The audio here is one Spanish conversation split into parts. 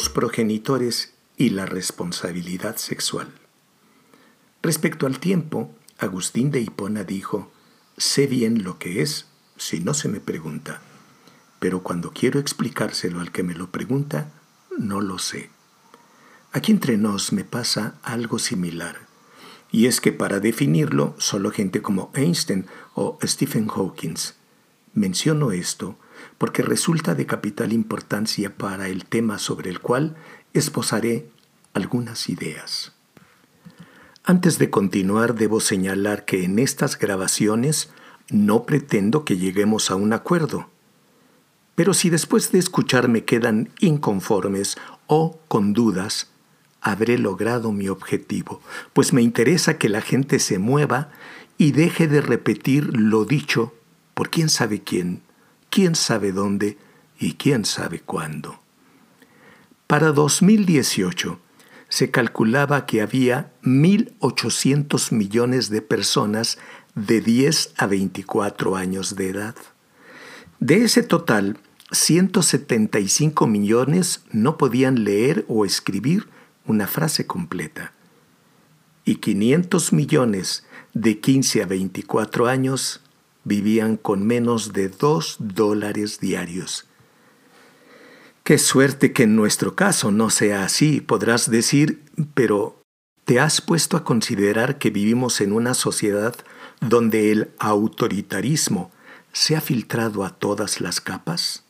los progenitores y la responsabilidad sexual. Respecto al tiempo, Agustín de Hipona dijo, sé bien lo que es si no se me pregunta, pero cuando quiero explicárselo al que me lo pregunta, no lo sé. Aquí entre nos me pasa algo similar, y es que para definirlo solo gente como Einstein o Stephen Hawking. Menciono esto porque resulta de capital importancia para el tema sobre el cual esbozaré algunas ideas. Antes de continuar, debo señalar que en estas grabaciones no pretendo que lleguemos a un acuerdo. Pero si después de escucharme quedan inconformes o con dudas, habré logrado mi objetivo, pues me interesa que la gente se mueva y deje de repetir lo dicho por quién sabe quién, quién sabe dónde y quién sabe cuándo. Para 2018, se calculaba que había 1.800 millones de personas de 10 a 24 años de edad. De ese total, 175 millones no podían leer o escribir una frase completa. Y 500 millones de 15 a 24 años vivían con menos de 2 dólares diarios. Qué suerte que en nuestro caso no sea así, podrás decir, pero ¿te has puesto a considerar que vivimos en una sociedad donde el autoritarismo se ha filtrado a todas las capas?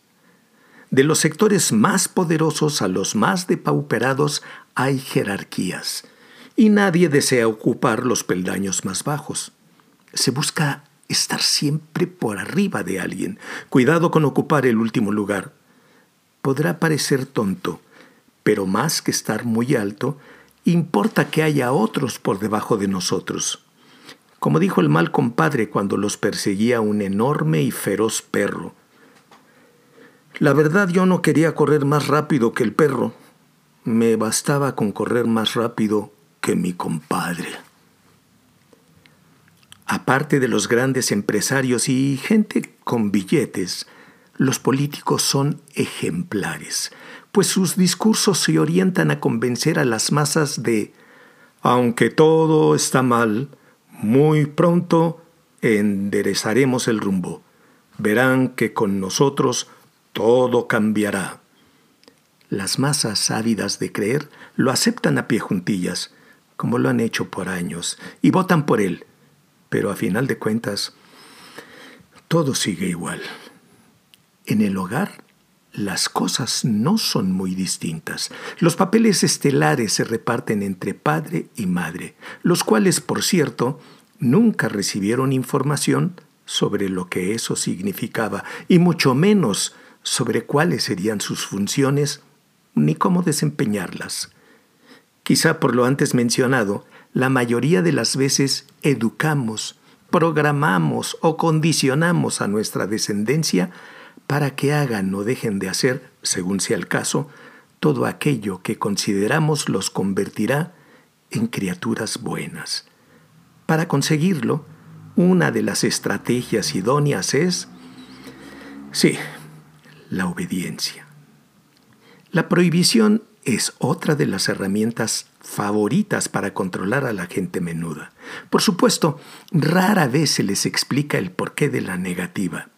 De los sectores más poderosos a los más depauperados hay jerarquías, y nadie desea ocupar los peldaños más bajos. Se busca estar siempre por arriba de alguien. Cuidado con ocupar el último lugar podrá parecer tonto, pero más que estar muy alto, importa que haya otros por debajo de nosotros. Como dijo el mal compadre cuando los perseguía un enorme y feroz perro. La verdad yo no quería correr más rápido que el perro. Me bastaba con correr más rápido que mi compadre. Aparte de los grandes empresarios y gente con billetes, los políticos son ejemplares, pues sus discursos se orientan a convencer a las masas de, aunque todo está mal, muy pronto enderezaremos el rumbo. Verán que con nosotros todo cambiará. Las masas ávidas de creer lo aceptan a pie juntillas, como lo han hecho por años, y votan por él. Pero a final de cuentas, todo sigue igual. En el hogar, las cosas no son muy distintas. Los papeles estelares se reparten entre padre y madre, los cuales, por cierto, nunca recibieron información sobre lo que eso significaba, y mucho menos sobre cuáles serían sus funciones ni cómo desempeñarlas. Quizá por lo antes mencionado, la mayoría de las veces educamos, programamos o condicionamos a nuestra descendencia para que hagan o dejen de hacer, según sea el caso, todo aquello que consideramos los convertirá en criaturas buenas. Para conseguirlo, una de las estrategias idóneas es, sí, la obediencia. La prohibición es otra de las herramientas favoritas para controlar a la gente menuda. Por supuesto, rara vez se les explica el porqué de la negativa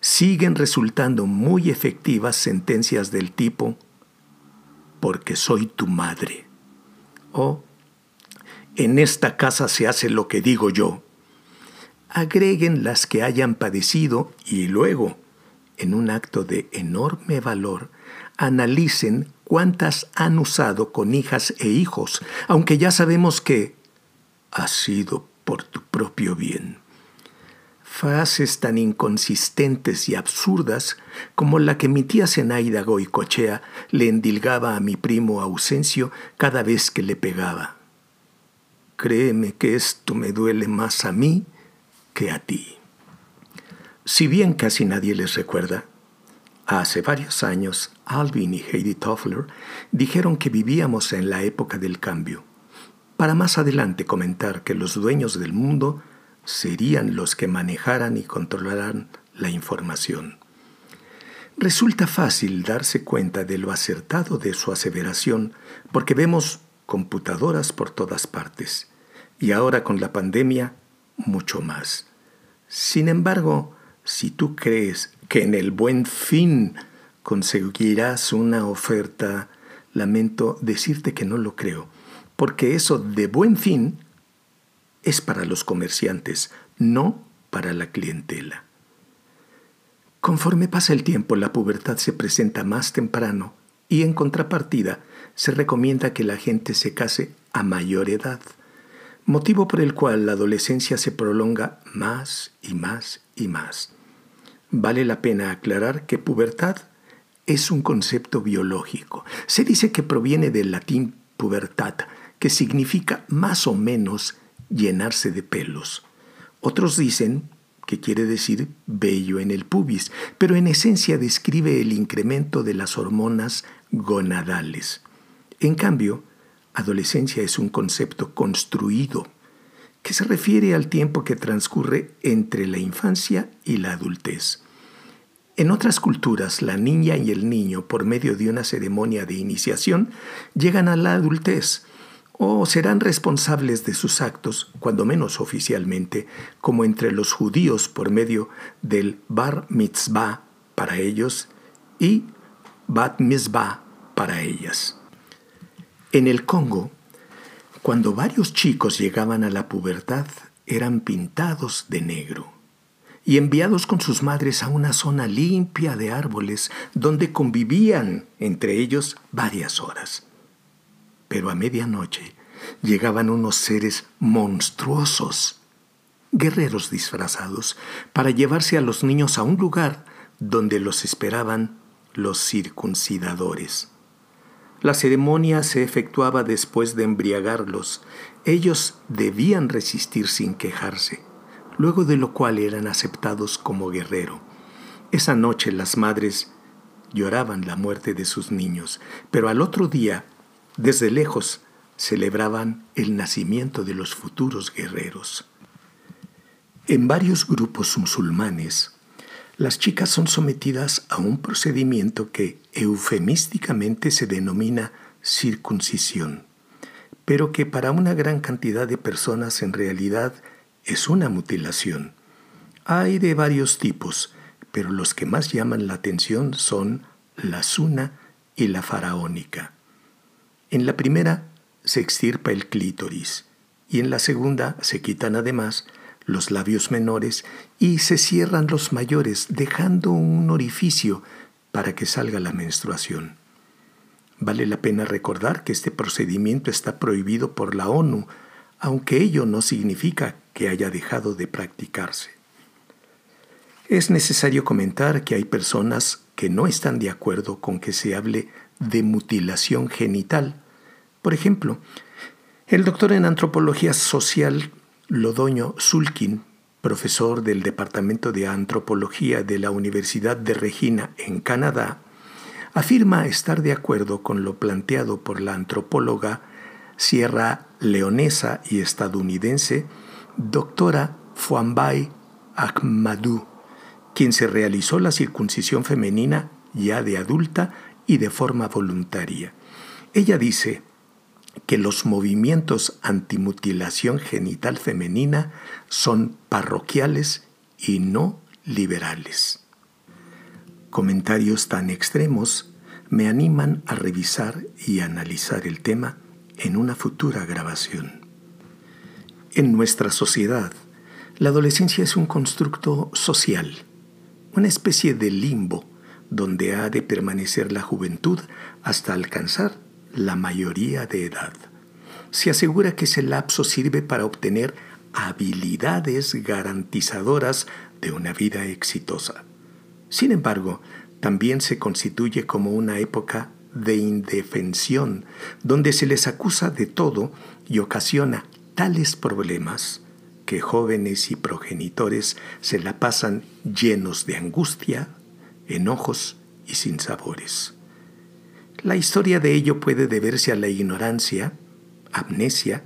siguen resultando muy efectivas sentencias del tipo porque soy tu madre o en esta casa se hace lo que digo yo. Agreguen las que hayan padecido y luego, en un acto de enorme valor, analicen cuántas han usado con hijas e hijos, aunque ya sabemos que ha sido por tu propio bien frases tan inconsistentes y absurdas como la que mi tía Zenaida Goicochea le endilgaba a mi primo Ausencio cada vez que le pegaba. Créeme que esto me duele más a mí que a ti. Si bien casi nadie les recuerda, hace varios años Alvin y Heidi Toffler dijeron que vivíamos en la época del cambio, para más adelante comentar que los dueños del mundo serían los que manejaran y controlaran la información. Resulta fácil darse cuenta de lo acertado de su aseveración porque vemos computadoras por todas partes y ahora con la pandemia mucho más. Sin embargo, si tú crees que en el buen fin conseguirás una oferta, lamento decirte que no lo creo, porque eso de buen fin es para los comerciantes, no para la clientela. Conforme pasa el tiempo, la pubertad se presenta más temprano y en contrapartida se recomienda que la gente se case a mayor edad, motivo por el cual la adolescencia se prolonga más y más más. Vale la pena aclarar que pubertad es un concepto biológico. Se dice que proviene del latín pubertad, que significa más o menos llenarse de pelos. Otros dicen que quiere decir vello en el pubis, pero en esencia describe el incremento de las hormonas gonadales. En cambio, adolescencia es un concepto construido que se refiere al tiempo que transcurre entre la infancia y la adultez. En otras culturas, la niña y el niño, por medio de una ceremonia de iniciación, llegan a la adultez, o serán responsables de sus actos, cuando menos oficialmente, como entre los judíos por medio del bar mitzvah para ellos y bat mitzvah para ellas. En el Congo, cuando varios chicos llegaban a la pubertad, eran pintados de negro y enviados con sus madres a una zona limpia de árboles donde convivían entre ellos varias horas. Pero a medianoche llegaban unos seres monstruosos, guerreros disfrazados, para llevarse a los niños a un lugar donde los esperaban los circuncidadores. La ceremonia se efectuaba después de embriagarlos. Ellos debían resistir sin quejarse, luego de lo cual eran aceptados como guerrero. Esa noche las madres lloraban la muerte de sus niños, pero al otro día desde lejos celebraban el nacimiento de los futuros guerreros. En varios grupos musulmanes, las chicas son sometidas a un procedimiento que eufemísticamente se denomina circuncisión, pero que para una gran cantidad de personas en realidad es una mutilación. Hay de varios tipos, pero los que más llaman la atención son la suna y la faraónica. En la primera se extirpa el clítoris y en la segunda se quitan además los labios menores y se cierran los mayores dejando un orificio para que salga la menstruación. Vale la pena recordar que este procedimiento está prohibido por la ONU, aunque ello no significa que haya dejado de practicarse. Es necesario comentar que hay personas que no están de acuerdo con que se hable de mutilación genital, por ejemplo, el doctor en antropología social Lodoño Sulkin, profesor del Departamento de Antropología de la Universidad de Regina en Canadá, afirma estar de acuerdo con lo planteado por la antropóloga sierra leonesa y estadounidense doctora Fuambay Ahmadou, quien se realizó la circuncisión femenina ya de adulta y de forma voluntaria. Ella dice, que los movimientos antimutilación genital femenina son parroquiales y no liberales. Comentarios tan extremos me animan a revisar y analizar el tema en una futura grabación. En nuestra sociedad, la adolescencia es un constructo social, una especie de limbo donde ha de permanecer la juventud hasta alcanzar la mayoría de edad. Se asegura que ese lapso sirve para obtener habilidades garantizadoras de una vida exitosa. Sin embargo, también se constituye como una época de indefensión, donde se les acusa de todo y ocasiona tales problemas que jóvenes y progenitores se la pasan llenos de angustia, enojos y sinsabores. La historia de ello puede deberse a la ignorancia, amnesia,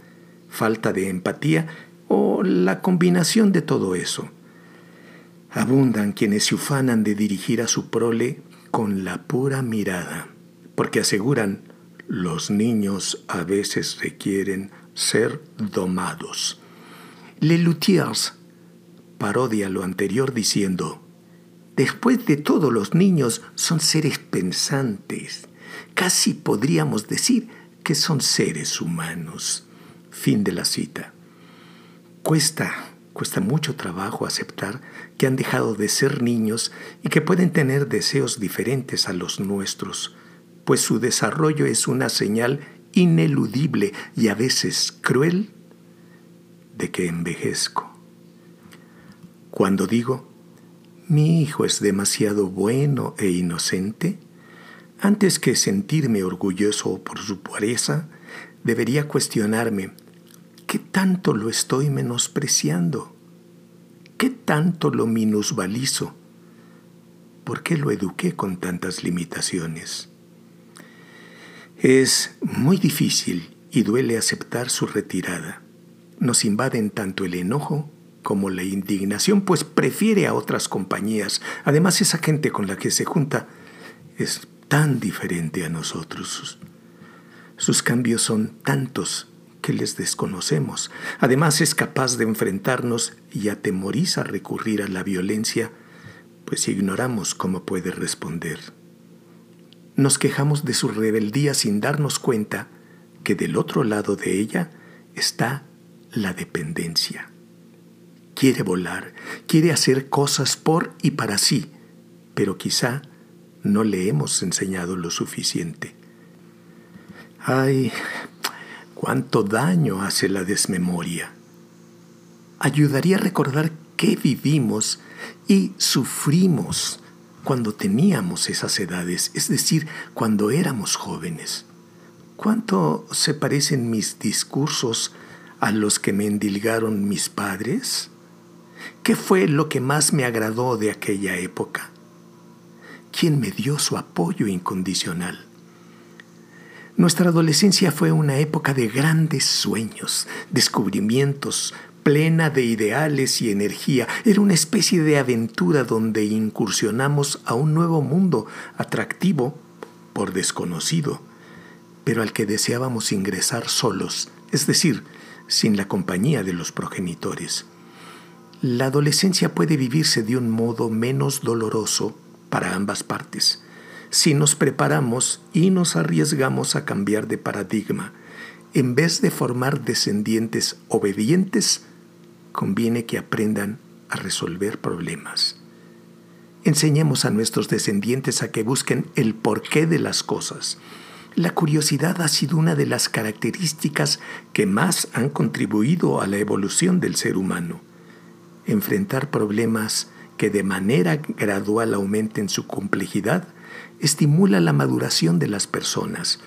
falta de empatía o la combinación de todo eso. Abundan quienes se ufanan de dirigir a su prole con la pura mirada, porque aseguran, los niños a veces requieren ser domados. Lelutiers parodia lo anterior diciendo, después de todo los niños son seres pensantes, casi podríamos decir que son seres humanos. Fin de la cita. Cuesta, cuesta mucho trabajo aceptar que han dejado de ser niños y que pueden tener deseos diferentes a los nuestros, pues su desarrollo es una señal ineludible y a veces cruel de que envejezco. Cuando digo, mi hijo es demasiado bueno e inocente, antes que sentirme orgulloso por su pureza, debería cuestionarme, ¿qué tanto lo estoy menospreciando? ¿Qué tanto lo minusvalizo? ¿Por qué lo eduqué con tantas limitaciones? Es muy difícil y duele aceptar su retirada. Nos invaden tanto el enojo como la indignación, pues prefiere a otras compañías. Además, esa gente con la que se junta es tan diferente a nosotros. Sus cambios son tantos que les desconocemos. Además, es capaz de enfrentarnos y atemoriza recurrir a la violencia, pues ignoramos cómo puede responder. Nos quejamos de su rebeldía sin darnos cuenta que del otro lado de ella está la dependencia. Quiere volar, quiere hacer cosas por y para sí, pero quizá no le hemos enseñado lo suficiente. Ay, cuánto daño hace la desmemoria. Ayudaría a recordar qué vivimos y sufrimos cuando teníamos esas edades, es decir, cuando éramos jóvenes. ¿Cuánto se parecen mis discursos a los que me endilgaron mis padres? ¿Qué fue lo que más me agradó de aquella época? ¿Quién me dio su apoyo incondicional? Nuestra adolescencia fue una época de grandes sueños, descubrimientos, plena de ideales y energía. Era una especie de aventura donde incursionamos a un nuevo mundo atractivo por desconocido, pero al que deseábamos ingresar solos, es decir, sin la compañía de los progenitores. La adolescencia puede vivirse de un modo menos doloroso para ambas partes si nos preparamos y nos arriesgamos a cambiar de paradigma. En vez de formar descendientes obedientes, conviene que aprendan a resolver problemas. Enseñemos a nuestros descendientes a que busquen el porqué de las cosas. La curiosidad ha sido una de las características que más han contribuido a la evolución del ser humano. Enfrentar problemas que de manera gradual aumenten su complejidad estimula la maduración de las personas,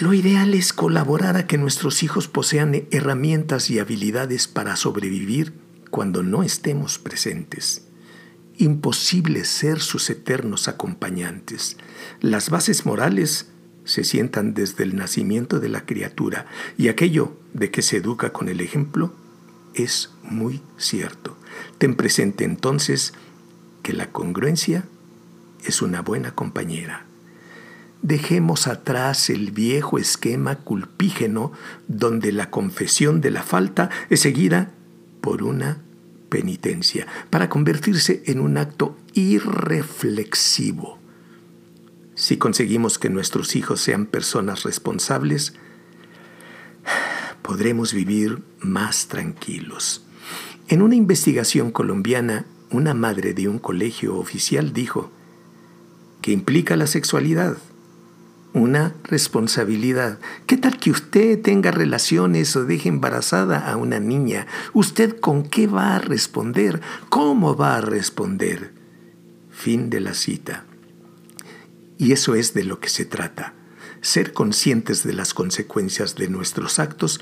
lo ideal es colaborar a que nuestros hijos posean herramientas y habilidades para sobrevivir cuando no estemos presentes. Imposible ser sus eternos acompañantes. Las bases morales se sientan desde el nacimiento de la criatura y aquello de que se educa con el ejemplo es muy cierto. Ten presente entonces que la congruencia es una buena compañera. Dejemos atrás el viejo esquema culpígeno donde la confesión de la falta es seguida por una penitencia para convertirse en un acto irreflexivo. Si conseguimos que nuestros hijos sean personas responsables, podremos vivir más tranquilos. En una investigación colombiana, una madre de un colegio oficial dijo que implica la sexualidad una responsabilidad. ¿Qué tal que usted tenga relaciones o deje embarazada a una niña? ¿Usted con qué va a responder? ¿Cómo va a responder? Fin de la cita. Y eso es de lo que se trata, ser conscientes de las consecuencias de nuestros actos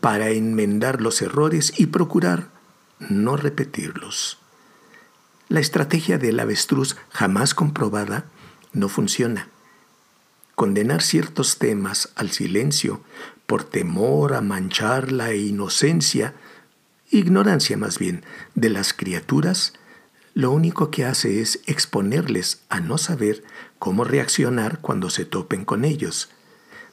para enmendar los errores y procurar no repetirlos. La estrategia del avestruz jamás comprobada no funciona condenar ciertos temas al silencio por temor a manchar la inocencia, ignorancia más bien, de las criaturas, lo único que hace es exponerles a no saber cómo reaccionar cuando se topen con ellos.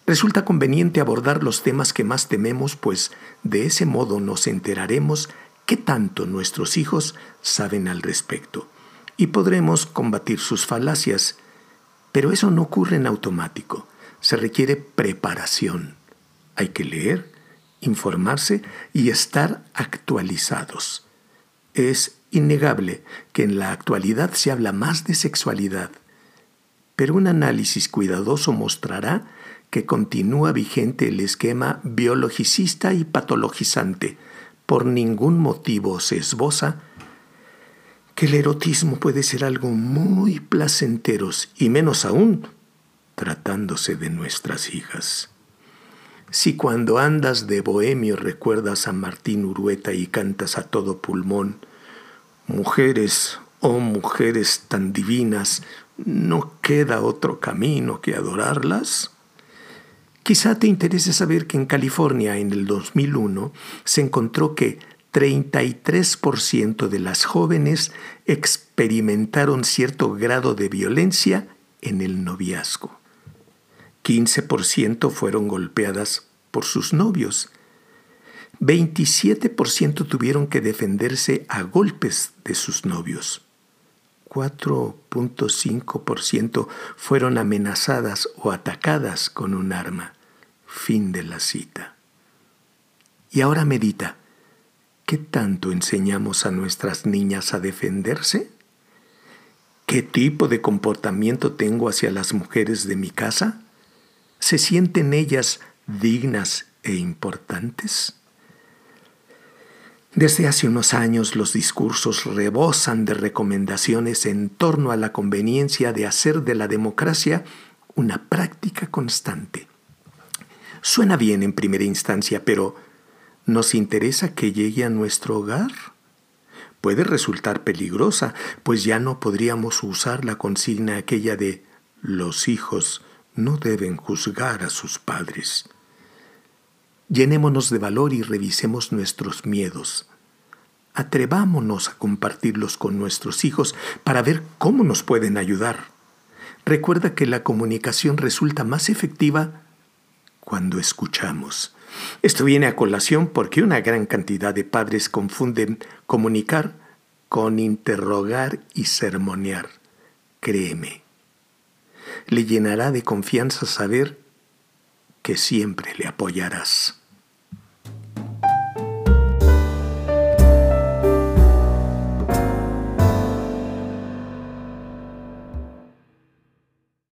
Resulta conveniente abordar los temas que más tememos, pues de ese modo nos enteraremos qué tanto nuestros hijos saben al respecto y podremos combatir sus falacias. Pero eso no ocurre en automático, se requiere preparación. Hay que leer, informarse y estar actualizados. Es innegable que en la actualidad se habla más de sexualidad, pero un análisis cuidadoso mostrará que continúa vigente el esquema biologicista y patologizante. Por ningún motivo se esboza que el erotismo puede ser algo muy placentero y menos aún tratándose de nuestras hijas. Si cuando andas de bohemio recuerdas a Martín Urueta y cantas a todo pulmón, Mujeres, oh mujeres tan divinas, ¿no queda otro camino que adorarlas? Quizá te interese saber que en California en el 2001 se encontró que 33% de las jóvenes experimentaron cierto grado de violencia en el noviazgo. 15% fueron golpeadas por sus novios 27% tuvieron que defenderse a golpes de sus novios. 4.5% fueron amenazadas o atacadas con un arma. Fin de la cita. Y ahora medita, ¿qué tanto enseñamos a nuestras niñas a defenderse? ¿Qué tipo de comportamiento tengo hacia las mujeres de mi casa? ¿Se sienten ellas dignas e importantes? Desde hace unos años los discursos rebosan de recomendaciones en torno a la conveniencia de hacer de la democracia una práctica constante. Suena bien en primera instancia, pero ¿nos interesa que llegue a nuestro hogar? Puede resultar peligrosa, pues ya no podríamos usar la consigna aquella de los hijos no deben juzgar a sus padres. Llenémonos de valor y revisemos nuestros miedos. Atrevámonos a compartirlos con nuestros hijos para ver cómo nos pueden ayudar. Recuerda que la comunicación resulta más efectiva cuando escuchamos. Esto viene a colación porque una gran cantidad de padres confunden comunicar con interrogar y sermonear. Créeme, le llenará de confianza saber que siempre le apoyarás.